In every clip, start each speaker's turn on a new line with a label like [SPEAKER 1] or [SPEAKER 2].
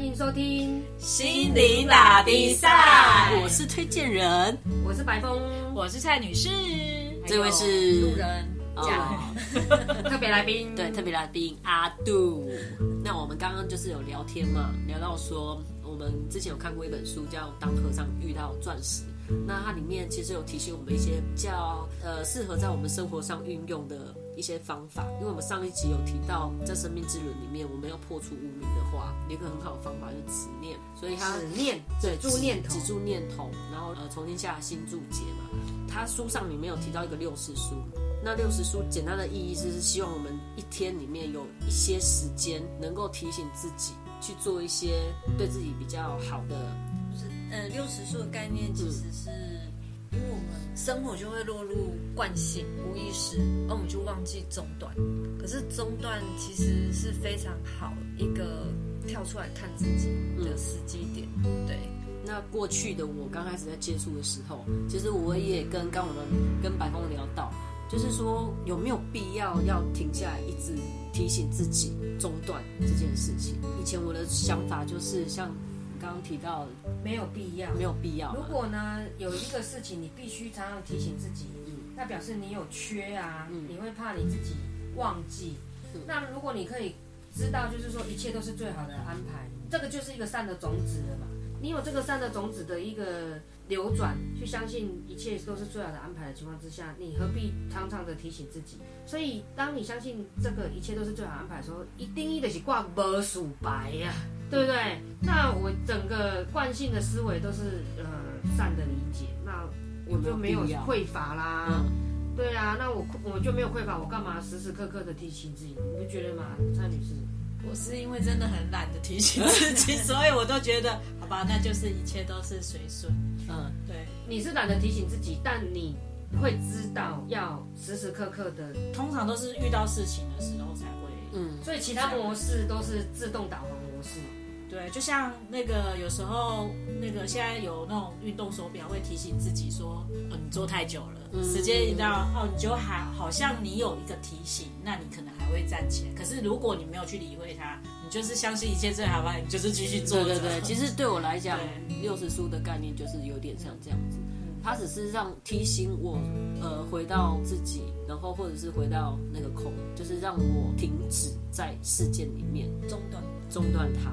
[SPEAKER 1] 欢迎收听，
[SPEAKER 2] 心灵打比赛，
[SPEAKER 3] 我是推荐人，
[SPEAKER 1] 我是白峰，
[SPEAKER 2] 我是蔡女士，
[SPEAKER 3] 这位是
[SPEAKER 1] 路人。甲、特别来宾，
[SPEAKER 3] 对，特别来宾阿杜。那我们刚刚就是有聊天嘛，聊到说我们之前有看过一本书叫《当和尚遇到钻石》，那它里面其实有提醒我们一些比较呃适合在我们生活上运用的一些方法。因为我们上一集有提到，在生命之轮里面，我们要破除无名的话，有一个很好的方法就是止念，所以它
[SPEAKER 1] 止念，
[SPEAKER 3] 对
[SPEAKER 1] 止住念头
[SPEAKER 3] 止，住念头，然后呃重新下新注解嘛。他书上里面有提到一个六十书，那六十书简单的意义就是希望我们一天里面有一些时间能够提醒自己去做一些对自己比较好的。
[SPEAKER 2] 就是呃六十书的概念其实是。生活就会落入惯性、无意识，而我们就忘记中断。可是中断其实是非常好一个跳出来看自己的时机点，对。
[SPEAKER 3] 那过去的我刚开始在接触的时候，其实我也跟刚我们跟白峰聊到，就是说有没有必要要停下来，一直提醒自己中断这件事情。以前我的想法就是像刚刚提到的，
[SPEAKER 1] 没有必要，
[SPEAKER 3] 没有必要。
[SPEAKER 1] 如果呢有一个事情你必须常常提醒自己，
[SPEAKER 3] 嗯
[SPEAKER 1] 那表示你有缺啊，
[SPEAKER 3] 嗯
[SPEAKER 1] 你会怕你自己忘记。
[SPEAKER 3] 嗯
[SPEAKER 1] 那如果你可以知道，就是说一切都是最好的安排，这个就是一个善的种子了嘛。你有这个善的种子的一个流转，去相信一切都是最好的安排的情况之下，你何必常常的提醒自己？所以，当你相信这个一切都是最好的安排的时候，一定一的是挂无数白呀、对不对？那我整个惯性的思维都是呃善的理解，那我就没有匮乏啦。
[SPEAKER 3] 嗯
[SPEAKER 1] 对啊，那我我就没有匮乏，我干嘛时时刻刻的提醒自己？你不觉得吗，蔡女士？
[SPEAKER 2] 我是因为真的很懒得提醒自己，所以我都觉得，好吧，那就是一切都是随顺。
[SPEAKER 3] 嗯，
[SPEAKER 2] 对，
[SPEAKER 1] 你是懒得提醒自己，但你会知道要时时刻刻的，
[SPEAKER 2] 通常都是遇到事情的时候才会。
[SPEAKER 3] 嗯，
[SPEAKER 1] 所以其他模式都是自动导航模式。
[SPEAKER 2] 对，就像那个有时候那个现在有那种运动手表会提醒自己说，哦，你坐太久了，时间一到，哦，你就还好像你有一个提醒，那你可能还会站起来。可是如果你没有去理会它，你就是相信一切最好吧，你就是继续坐着。
[SPEAKER 3] 对对对，其实对我来讲，六十书的概念就是有点像这样子，它只是让提醒我，呃，回到自己，然后或者是回到那个空，就是让我停止在事件里面
[SPEAKER 2] 中断，
[SPEAKER 3] 中断它。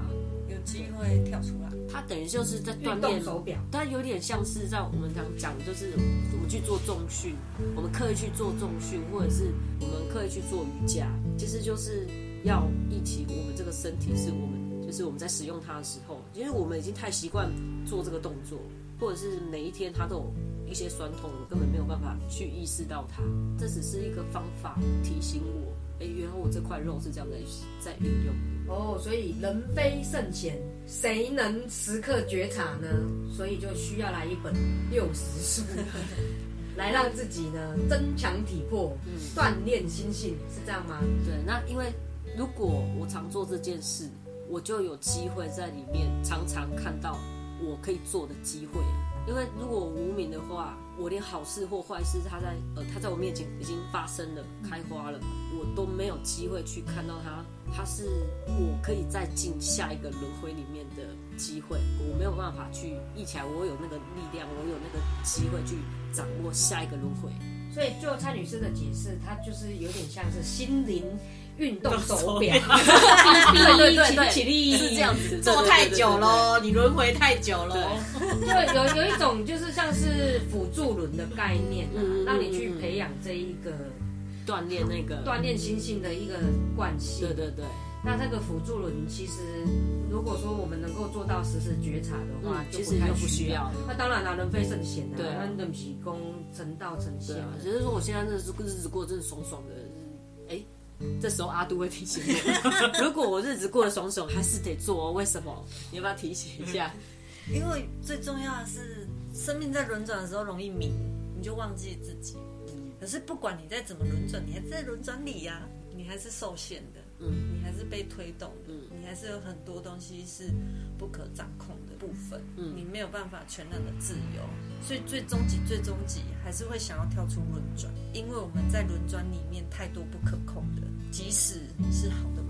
[SPEAKER 3] 它等于就是在锻炼
[SPEAKER 1] 手表，
[SPEAKER 3] 它有点像是在我们常讲，就是我们去做重训，我们刻意去做重训，或者是我们刻意去做瑜伽，其实就是要一起，我们这个身体是我们，就是我们在使用它的时候，因为我们已经太习惯做这个动作，或者是每一天它都有一些酸痛，我根本没有办法去意识到它。这只是一个方法提醒我，哎，原来我这块肉是这样在在运用。
[SPEAKER 1] 哦，所以人非圣贤，谁能时刻觉察呢？所以就需要来一本六十书，来让自己呢增强体魄，锻炼心性，是这样吗？
[SPEAKER 3] 对，那因为如果我常做这件事，我就有机会在里面常常看到我可以做的机会。因为如果无名的话，我连好事或坏事，它在呃它在我面前已经发生了、开花了，我有机会去看到它，它是我可以再进下一个轮回里面的机会，我没有办法去忆起来，我有那个力量，我有那个机会去掌握下一个轮回。
[SPEAKER 1] 所以就蔡女士的解释，她就是有点像是心灵运动手表，
[SPEAKER 3] 对对对对
[SPEAKER 1] 起立
[SPEAKER 3] 是这样子，
[SPEAKER 2] 坐太久喽，你轮回太久喽。
[SPEAKER 1] 对，有有一种就是像是辅助轮的概念让你去培养这一个
[SPEAKER 3] 锻炼那个
[SPEAKER 1] 锻炼心性的一个惯性。
[SPEAKER 3] 对对对。
[SPEAKER 1] 那这个辅助轮其实，如果说我们能够做到实时觉察的话，
[SPEAKER 3] 嗯
[SPEAKER 1] 就
[SPEAKER 3] 其实就不需
[SPEAKER 1] 需
[SPEAKER 3] 要。
[SPEAKER 1] 那当然啦，人非圣贤啊，
[SPEAKER 3] 对啊
[SPEAKER 1] 那人不是功成道成仙
[SPEAKER 3] 对啊，只是说我现在日子日子过得真的爽爽的，哎，这时候阿杜会提醒我，如果我日子过得爽爽，还是得做哦，为什么？你要不要提醒一下？
[SPEAKER 2] 因为最重要的是，生命在轮转的时候容易迷，你就忘记自己。可是不管你再怎么轮转，你还在轮转里呀、你还是受限的，
[SPEAKER 3] 嗯，
[SPEAKER 2] 你还是被推动的，
[SPEAKER 3] 嗯。
[SPEAKER 2] 你还是有很多东西是不可掌控的部分，
[SPEAKER 3] 嗯。
[SPEAKER 2] 你没有办法全然的自由，所以最终极、最终极还是会想要跳出轮转，因为我们在轮转里面太多不可控的，即使是好的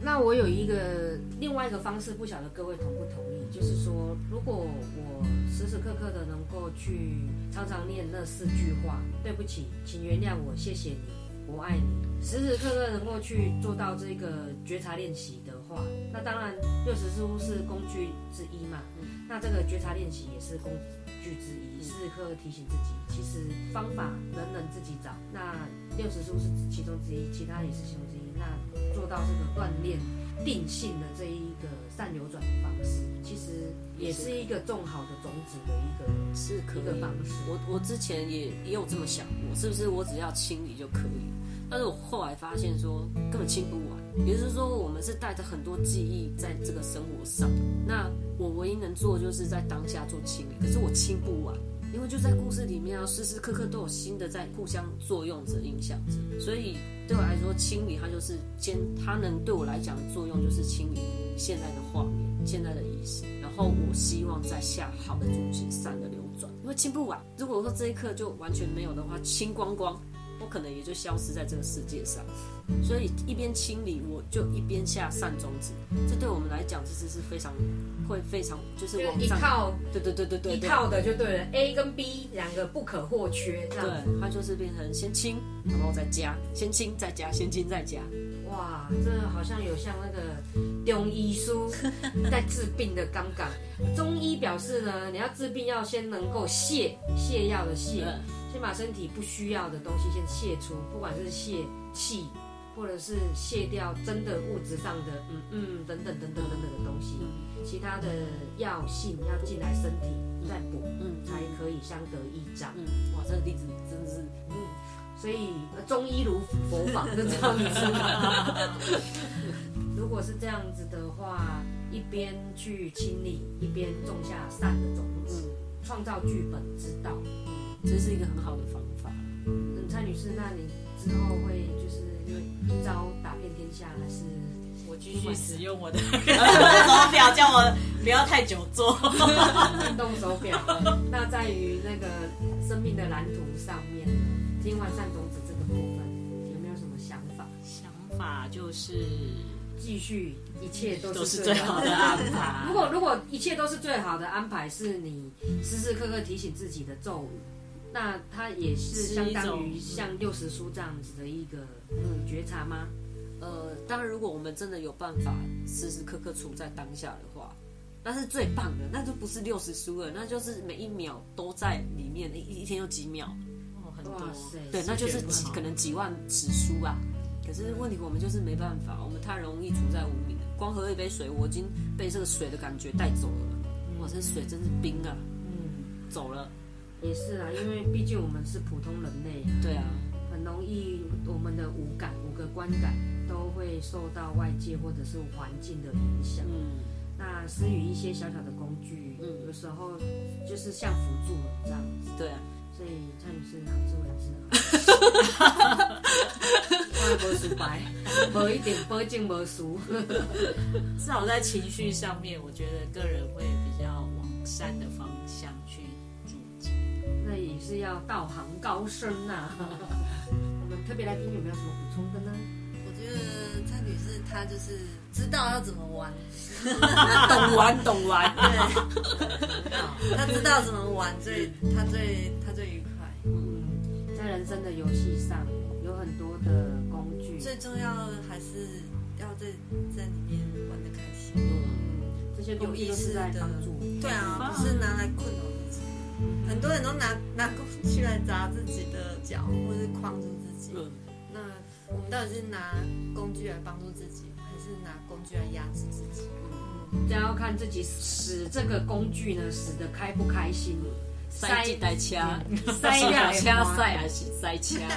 [SPEAKER 1] 那我有一个另外一个方式，不晓得各位同不同意，就是说，如果我时时刻刻的能够去常常念那四句话，对不起，请原谅我，谢谢你，我爱你，时时刻刻能够去做到这个觉察练习的话，那当然六十书是工具之一嘛，那这个觉察练习也是工具之一，时时刻刻提醒自己，其实方法人人自己找，那六十书是其中之一，其他也是其中之一。那到这个锻炼定性的这一个善流转的方式，其实也是一个种好的种子的一个
[SPEAKER 3] 是可以
[SPEAKER 1] 一个方式。
[SPEAKER 3] 我我之前也也有这么想过，是不是我只要清理就可以？但是我后来发现说根本清不完，也就是说我们是带着很多记忆在这个生活上，那我唯一能做就是在当下做清理，可是我清不完。因为就在故事里面啊，时时刻刻都有新的在互相作用着、影响着，所以对我来说，清理它就是先，它能对我来讲的作用就是清理现在的画面、现在的意识，然后我希望在下好的主题善的流转，因为清不完。如果说这一刻就完全没有的话，清光光。我可能也就消失在这个世界上，所以一边清理，我就一边下善种子。这对我们来讲，其实是非常会非常就是往上
[SPEAKER 1] 一套，
[SPEAKER 3] 对对对对对，
[SPEAKER 1] 一套的就对了。A 跟 B 两个不可或缺，这样
[SPEAKER 3] 对，它就是变成先清，然后再加，先清再加，先清再加。
[SPEAKER 1] 哇，这好像有像那个中医书 在治病的刚刚。中医表示呢，你要治病要先能够泻泻药的泻。先把身体不需要的东西先卸出，不管是泄气，或者是卸掉真的物质上的，嗯嗯等等等等等等的东西，其他的药性要进来身体再补，嗯，才可以相得益彰。
[SPEAKER 3] 嗯，哇，这个例子真的是，
[SPEAKER 1] 嗯，所以中医如佛法 是这样子。如果是这样子的话，一边去清理，一边种下善的种子，创造剧本之道。
[SPEAKER 3] 这是一个很好的方法。
[SPEAKER 1] 嗯，蔡女士，那你之后会就是一招打遍天下，还是
[SPEAKER 2] 我继续使用我的 手表，叫我不要太久坐
[SPEAKER 1] 运动手表？那在于那个生命的蓝图上面，今晚善种子这个部分有没有什么想法？
[SPEAKER 2] 想法就是
[SPEAKER 1] 继续，一切都
[SPEAKER 2] 是最好的安排。
[SPEAKER 1] 如果如果一切都是最好的安排，是你时时刻刻提醒自己的咒语。那它也是相当于像六十书这样子的一个嗯觉察吗？
[SPEAKER 3] 呃，当然，如果我们真的有办法时时刻刻处在当下的话，那是最棒的。那就不是六十书了，那就是每一秒都在里面，一一天有几秒
[SPEAKER 2] 哦，很多，
[SPEAKER 3] 对，那就是几可能几万尺书啊。可是问题我们就是没办法，我们太容易处在无名。光喝一杯水，我已经被这个水的感觉带走了。哇，这水真是冰啊！嗯，走了。
[SPEAKER 1] 也是啊，因为毕竟我们是普通人类，
[SPEAKER 3] 对啊，
[SPEAKER 1] 很容易我们的五感、五个观感都会受到外界或者是环境的影响。嗯，那施予一些小小的工具，嗯，有时候就是像辅助了这样子。
[SPEAKER 3] 对啊，
[SPEAKER 1] 所以蔡女士好自为之。哈哈哈无输白，无一点保证无输。
[SPEAKER 2] 至少在情绪上面，我觉得个人会比较往善的方向去。
[SPEAKER 1] 那也是要道行高深呐。我们特别来宾有没有什么补充的呢？
[SPEAKER 4] 我觉得蔡女士她就是知道要怎么玩，
[SPEAKER 3] 懂玩懂玩，
[SPEAKER 4] 对，她知道怎么玩，最她最她
[SPEAKER 1] 在人生的游戏上有很多的工具，
[SPEAKER 4] 最重要还是要在在里面玩的开心。嗯，
[SPEAKER 1] 这些有意识在帮助，
[SPEAKER 4] 对啊，不是拿来困扰自己。很多人都拿拿工具来砸自己的脚，或是框住自己。那我们到底是拿工具来帮助自己，还是拿工具来压制自己？
[SPEAKER 1] 嗯，这要看自己使这个工具呢，使得开不开心。
[SPEAKER 3] 塞几袋枪，
[SPEAKER 1] 塞两
[SPEAKER 3] 枪塞还是塞枪？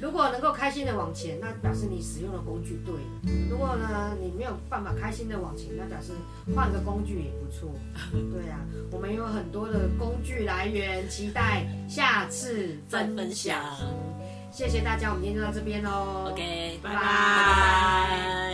[SPEAKER 1] 如果能够开心的往前，那表示你使用的工具对了。如果呢，你没有办法开心的往前，那表示换个工具也不错。对啊，我们有很多的工具来源，期待下次分享。谢谢大家，我们今天就到这边喽。
[SPEAKER 3] OK，
[SPEAKER 1] 拜拜。